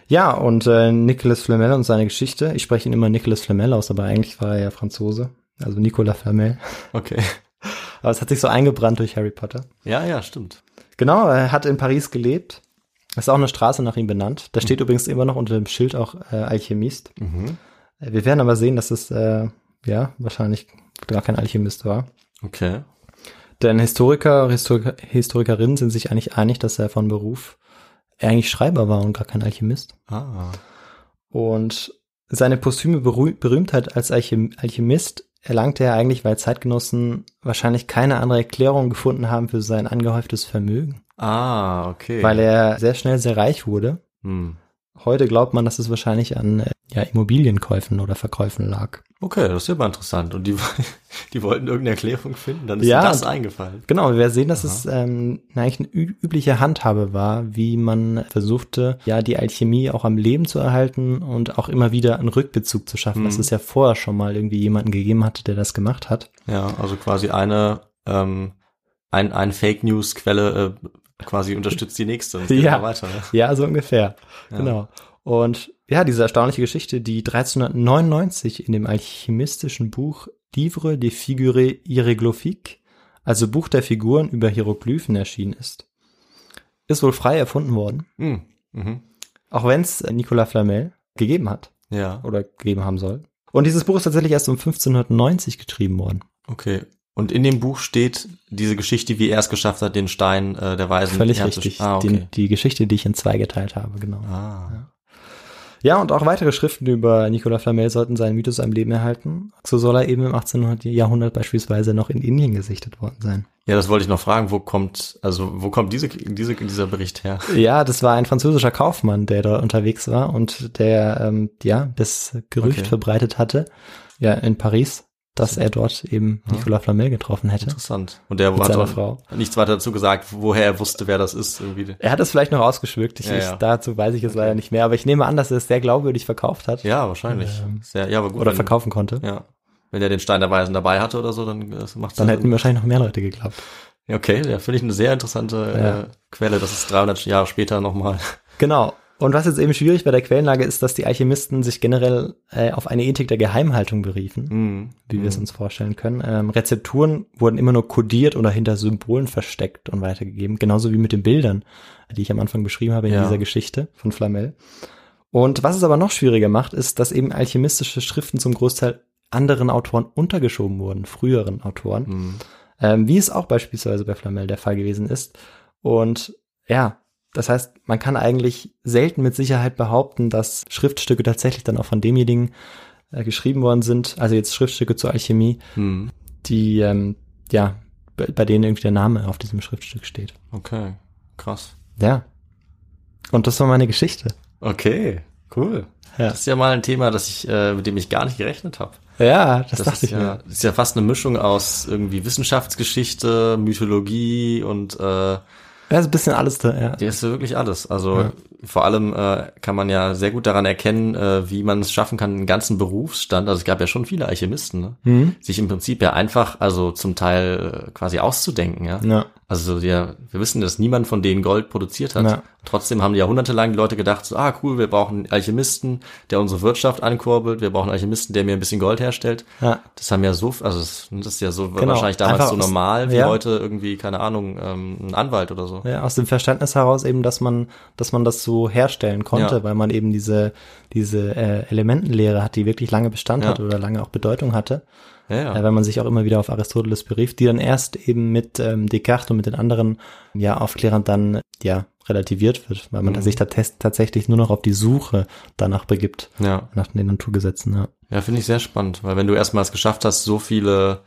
Ja, und äh, Nicolas Flamel und seine Geschichte, ich spreche ihn immer Nicolas Flamel aus, aber eigentlich war er ja Franzose, also Nicolas Flamel. Okay. Aber es hat sich so eingebrannt durch Harry Potter. Ja, ja, stimmt. Genau, er hat in Paris gelebt. Ist auch eine Straße nach ihm benannt. Da steht übrigens immer noch unter dem Schild auch äh, Alchemist. Mhm. Äh, Wir werden aber sehen, dass es äh, ja wahrscheinlich gar kein Alchemist war. Okay. Denn Historiker, Historiker, Historikerinnen sind sich eigentlich einig, dass er von Beruf eigentlich Schreiber war und gar kein Alchemist. Ah. Und seine posthume Berüh Berühmtheit als Alchem Alchemist erlangte er eigentlich, weil Zeitgenossen wahrscheinlich keine andere Erklärung gefunden haben für sein angehäuftes Vermögen. Ah, okay. Weil er sehr schnell sehr reich wurde. Hm. Heute glaubt man, dass es wahrscheinlich an äh, ja, Immobilienkäufen oder Verkäufen lag. Okay, das ist ja mal interessant. Und die, die wollten irgendeine Erklärung finden, dann ist Ja, das eingefallen. Genau, wir sehen, dass es ähm, eigentlich eine übliche Handhabe war, wie man versuchte, ja, die Alchemie auch am Leben zu erhalten und auch immer wieder einen Rückbezug zu schaffen, dass es ja vorher schon mal irgendwie jemanden gegeben hatte, der das gemacht hat. Ja, also quasi eine, ähm, ein, eine Fake News Quelle äh, quasi unterstützt die nächste und geht Ja. weiter. Ne? Ja, so ungefähr. Genau. Und ja, diese erstaunliche Geschichte, die 1399 in dem alchemistischen Buch Livre des Figures Hieroglyphiques, also Buch der Figuren über Hieroglyphen erschienen ist, ist wohl frei erfunden worden, Hm. Mhm. auch wenn es Nicolas Flamel gegeben hat Ja, oder gegeben haben soll. Und dieses Buch ist tatsächlich erst um 1590 geschrieben worden. okay. Und in dem Buch steht diese Geschichte, wie er es geschafft hat, den Stein äh, der Weisen Völlig richtig. Ah, okay. die, die Geschichte, die ich in zwei geteilt habe, genau. ah. Ja, und auch weitere Schriften über Nicolas Flamel sollten seinen Mythos am Leben erhalten. So soll er eben im 18. Jahrhundert beispielsweise noch in Indien gesichtet worden sein. ja, das wollte ich noch fragen. Wo kommt, also wo kommt diese, diese, dieser Bericht her? Ja, das war ein französischer Kaufmann, der da unterwegs war und der ähm, ja das Gerücht Okay. verbreitet hatte, ja in Paris, dass er dort eben Nicolas Flamel getroffen hätte. Interessant. Und der hat Frau. nichts weiter dazu gesagt, woher er wusste, wer das ist. Irgendwie. Er hat es vielleicht noch ausgeschmückt. Ich, Ja, ja. Ich, dazu weiß ich es leider nicht mehr, aber ich nehme an, dass er es sehr glaubwürdig verkauft hat Ja, wahrscheinlich. Ähm, Sehr, ja, aber gut. oder wenn- verkaufen konnte. Ja. Wenn er den Stein der Weisen dabei hatte oder so, dann äh, macht Dann hätten wahrscheinlich noch mehr Leute geglaubt. Ja, Okay, ja, finde ich eine sehr interessante Ja. äh, Quelle. Das ist 300 Jahre später nochmal. Genau. Und was jetzt eben schwierig bei der Quellenlage ist, dass die Alchemisten sich generell äh, auf eine Ethik der Geheimhaltung beriefen, Mhm. wie wir es uns vorstellen können. Ähm, Rezepturen wurden immer nur kodiert oder hinter Symbolen versteckt und weitergegeben, genauso wie mit den Bildern, die ich am Anfang beschrieben habe in Ja. dieser Geschichte von Flamel. Und was es aber noch schwieriger macht, ist, dass eben alchemistische Schriften zum Großteil anderen Autoren untergeschoben wurden, früheren Autoren Mhm. ähm, wie es auch beispielsweise bei Flamel der Fall gewesen ist. Und ja, das heißt, man kann eigentlich selten mit Sicherheit behaupten, dass Schriftstücke tatsächlich dann auch von demjenigen äh, geschrieben worden sind, also jetzt Schriftstücke zur Alchemie, Mhm. die ähm, ja bei, bei denen irgendwie der Name auf diesem Schriftstück steht. Okay, krass. Ja. Und das war meine Geschichte. Okay, cool. Ja. Das ist ja mal ein Thema, das ich, äh, mit dem ich gar nicht gerechnet habe. Ja, das, Das, dachte ist ich ja, mir. das ist ja fast eine Mischung aus irgendwie Wissenschaftsgeschichte, Mythologie und äh, Ja, ist ein bisschen alles da, ja. Ja, ist wirklich alles. Also Ja. Vor allem äh, kann man ja sehr gut daran erkennen, äh, wie man es schaffen kann, einen ganzen Berufsstand, also es gab ja schon viele Alchemisten, ne? Mhm. sich im Prinzip ja einfach, also zum Teil äh, quasi auszudenken, ja. Ja. Also ja, wir wissen, dass niemand von denen Gold produziert hat. Ja. Trotzdem haben jahrhundertelang die Leute gedacht, so, ah cool, wir brauchen einen Alchemisten, der unsere Wirtschaft ankurbelt, wir brauchen einen Alchemisten, der mir ein bisschen Gold herstellt. Ja. Das haben ja so, also das, das ist ja so Genau. wahrscheinlich damals Einfach so aus- normal wie ja. heute irgendwie, keine Ahnung, ähm, ein Anwalt oder so. Ja, aus dem Verständnis heraus eben, dass man, dass man das so herstellen konnte, Ja. weil man eben diese, diese äh, Elementenlehre hat, die wirklich lange Bestand Ja. hatte oder lange auch Bedeutung hatte, Ja, ja. äh, weil man sich auch immer wieder auf Aristoteles berief, die dann erst eben mit ähm, Descartes und mit den anderen ja Aufklärern dann ja relativiert wird, weil man Mhm. sich da tatsächlich nur noch auf die Suche danach begibt, Ja. nach den Naturgesetzen. Ja. Ja, finde ich sehr spannend, weil wenn du erstmal es geschafft hast, so viele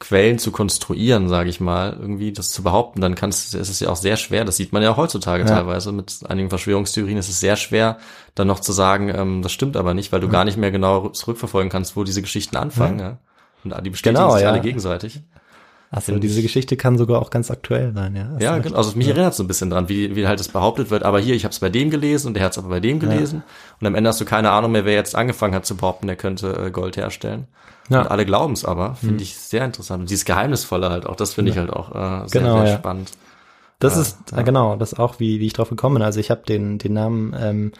Quellen zu konstruieren, sage ich mal, irgendwie das zu behaupten, dann kannst ist es ja auch sehr schwer, das sieht man ja auch heutzutage Ja. teilweise mit einigen Verschwörungstheorien, ist es sehr schwer, dann noch zu sagen, ähm, das stimmt aber nicht, weil du gar nicht mehr genau zurückverfolgen kannst, wo diese Geschichten anfangen, ja. Und die bestätigen Genau, sich ja. alle gegenseitig. Also diese ich- Geschichte kann sogar auch ganz aktuell sein, ja. Ja, recht. genau. Also mich erinnert so ein bisschen dran, wie, wie halt das behauptet wird. Aber hier, ich habe es bei dem gelesen und der hat es aber bei dem gelesen. Und am Ende hast du keine Ahnung mehr, wer jetzt angefangen hat zu behaupten, der könnte äh, Gold herstellen. Ja. Und alle glauben es aber. Finde ich sehr interessant. Und dieses Geheimnisvolle halt auch, das finde ich halt auch äh, sehr, Genau, sehr ja. spannend. Das Ja, ist, genau, das auch, wie, wie ich drauf gekommen bin. Also ich habe den, den Namen ähm,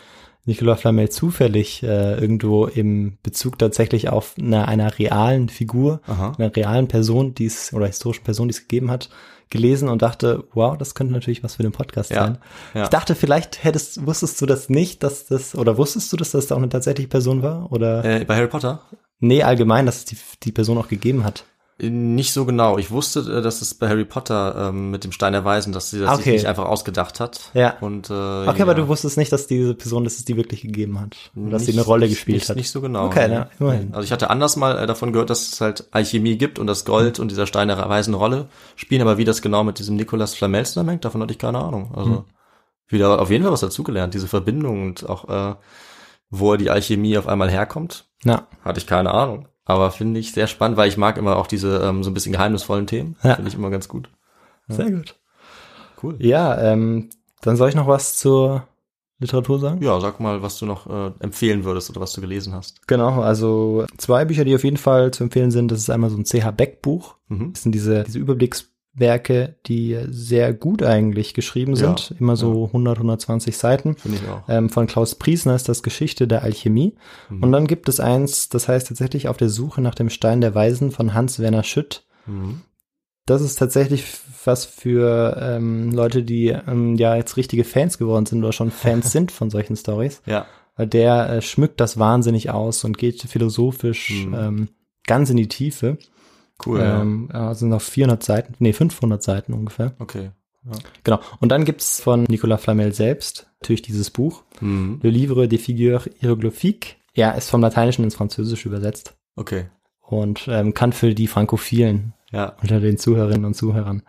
Nicolas Flamel zufällig äh, irgendwo im Bezug tatsächlich auf einer, einer realen Figur, Aha. einer realen Person, die es, oder historischen Person, die es gegeben hat, gelesen und dachte, wow, das könnte natürlich was für den Podcast Ja, sein. ja. Ich dachte, vielleicht hättest, wusstest du das nicht, dass das, oder wusstest du, dass das auch eine tatsächliche Person war? Oder, Äh, bei Harry Potter? nee, allgemein, dass es die, die Person auch gegeben hat. Nicht so genau. Ich wusste, äh, dass es bei Harry Potter ähm, mit dem Stein der Weisen, dass sie das sich Okay. nicht einfach ausgedacht hat. Ja. Und, äh, Okay, ja. aber du wusstest nicht, dass diese Person, dass es die wirklich gegeben hat. Oder dass sie eine Rolle gespielt nicht, hat. Nicht so genau. Okay, ja, immerhin. Also ich hatte anders mal äh, davon gehört, dass es halt Alchemie gibt und das Gold und dieser Stein der Weisen eine Rolle spielen, aber wie das genau mit diesem Nicolas Flamel zusammenhängt, davon hatte ich keine Ahnung. Also Hm. wieder auf jeden Fall was dazugelernt, diese Verbindung und auch äh, wo die Alchemie auf einmal herkommt, Ja, hatte ich keine Ahnung. Aber finde ich sehr spannend, weil ich mag immer auch diese ähm, so ein bisschen geheimnisvollen Themen. Ja. Finde ich immer ganz gut. sehr gut. Cool. Ja, ähm, dann soll ich noch was zur Literatur sagen? Ja, sag mal, was du noch äh, empfehlen würdest oder was du gelesen hast. Genau, also zwei Bücher, die auf jeden Fall zu empfehlen sind. Das ist einmal so ein CH Beck Buch. Mhm. Das sind diese, diese Überblickswerke, die sehr gut eigentlich geschrieben Ja, sind. Immer so 100, 120 Seiten. Finde ich auch. Ähm, von Klaus Priesner ist das Geschichte der Alchemie. Mhm. Und dann gibt es eins, das heißt tatsächlich auf der Suche nach dem Stein der Weisen von Hans-Werner Schütt. Mhm. Das ist tatsächlich was für ähm, Leute, die ähm, ja jetzt richtige Fans geworden sind oder schon Fans sind von solchen Stories. Ja. Weil der äh, schmückt das wahnsinnig aus und geht philosophisch Mhm. ähm, ganz in die Tiefe. Cool. ähm, ja. sind noch 400 Seiten, nee, 500 Seiten ungefähr. ja. Okay. Genau. Und dann gibt's von Nicolas Flamel selbst natürlich dieses Buch, Mhm. Le Livre des Figures Hieroglyphiques. Ja, ist vom Lateinischen ins Französische übersetzt Okay. und ähm, kann für die Frankophilen Ja. unter den Zuhörerinnen und Zuhörern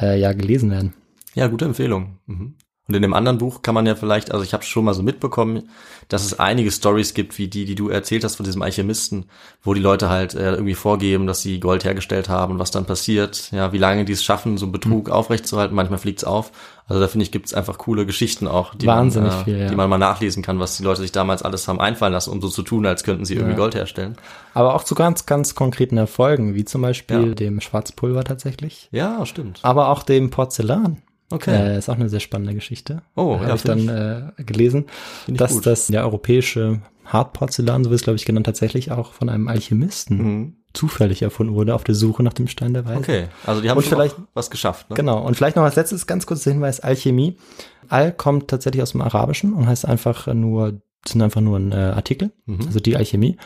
äh, ja gelesen werden. Ja, gute Empfehlung. Mhm. Und in dem anderen Buch kann man ja vielleicht, also ich habe schon mal so mitbekommen, dass es einige Stories gibt, wie die, die du erzählt hast von diesem Alchemisten, wo die Leute halt äh, irgendwie vorgeben, dass sie Gold hergestellt haben was dann passiert, ja, wie lange die es schaffen, so einen Betrug aufrechtzuerhalten, manchmal fliegt's auf. Also da finde ich, gibt's einfach coole Geschichten auch, die, Wahnsinnig man, äh, viel, ja. die man mal nachlesen kann, was die Leute sich damals alles haben einfallen lassen, um so zu tun, als könnten sie irgendwie Ja. Gold herstellen. Aber auch zu ganz, ganz konkreten Erfolgen, wie zum Beispiel Ja. dem Schwarzpulver tatsächlich, Ja, stimmt. aber auch dem Porzellan. Okay. Äh, ist auch eine sehr spannende Geschichte. Oh, habe ja, ich dann äh, gelesen, ich dass gut. das der europäische Hartporzellan, so wird es glaube ich genannt, tatsächlich auch von einem Alchemisten Mhm. zufällig erfunden wurde auf der Suche nach dem Stein der Weisen. Okay, also die haben Und schon vielleicht- was geschafft. Ne? Genau. Und vielleicht noch als letztes ganz kurz der Hinweis, Alchemie. Al kommt tatsächlich aus dem Arabischen und heißt einfach nur, sind einfach nur ein äh, Artikel, Mhm. also die Alchemie.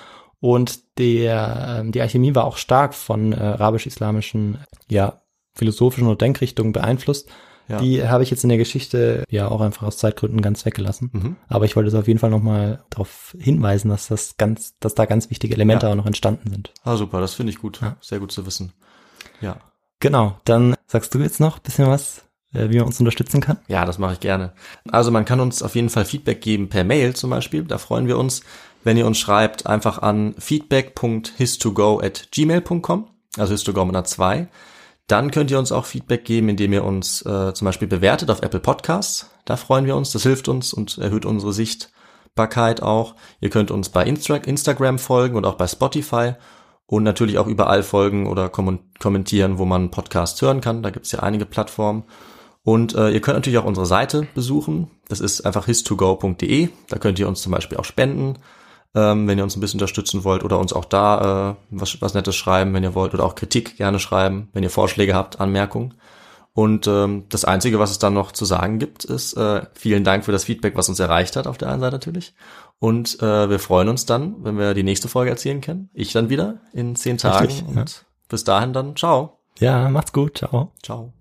Und der, ähm, die Alchemie war auch stark von äh, arabisch-islamischen, ja, philosophischen oder Denkrichtungen beeinflusst. Ja. Die habe ich jetzt in der Geschichte ja auch einfach aus Zeitgründen ganz weggelassen. Mhm. Aber ich wollte es auf jeden Fall nochmal darauf hinweisen, dass das ganz, dass da ganz wichtige Elemente Ja. auch noch entstanden sind. Ah, super, das finde ich gut. Ja. Sehr gut zu wissen. Ja. Genau, dann sagst du jetzt noch ein bisschen was, äh, wie man uns unterstützen kann? Ja, das mache ich gerne. Also man kann uns auf jeden Fall Feedback geben per Mail zum Beispiel. Da freuen wir uns, wenn ihr uns schreibt, einfach an feedback.histogo at gmail.com, also histogo mit einer 2. Dann könnt ihr uns auch Feedback geben, indem ihr uns äh, zum Beispiel bewertet auf Apple Podcasts. Da freuen wir uns, das hilft uns und erhöht unsere Sichtbarkeit auch. Ihr könnt uns bei Insta Instagram folgen und auch bei Spotify und natürlich auch überall folgen oder kommen- kommentieren, wo man Podcasts hören kann. Da gibt's ja einige Plattformen. Und äh, ihr könnt natürlich auch unsere Seite besuchen. Das ist einfach his2go.de. Da könnt ihr uns zum Beispiel auch spenden, ähm, wenn ihr uns ein bisschen unterstützen wollt oder uns auch da äh, was, was Nettes schreiben, wenn ihr wollt, oder auch Kritik gerne schreiben, wenn ihr Vorschläge habt, Anmerkungen. Und ähm, das Einzige, was es dann noch zu sagen gibt, ist äh, vielen Dank für das Feedback, was uns erreicht hat, auf der einen Seite natürlich. Und äh, wir freuen uns dann, wenn wir die nächste Folge erzählen können. Ich dann wieder in zehn Tagen. Richtig, und ja. bis dahin dann, ciao. Ja, macht's gut. Ciao. Ciao.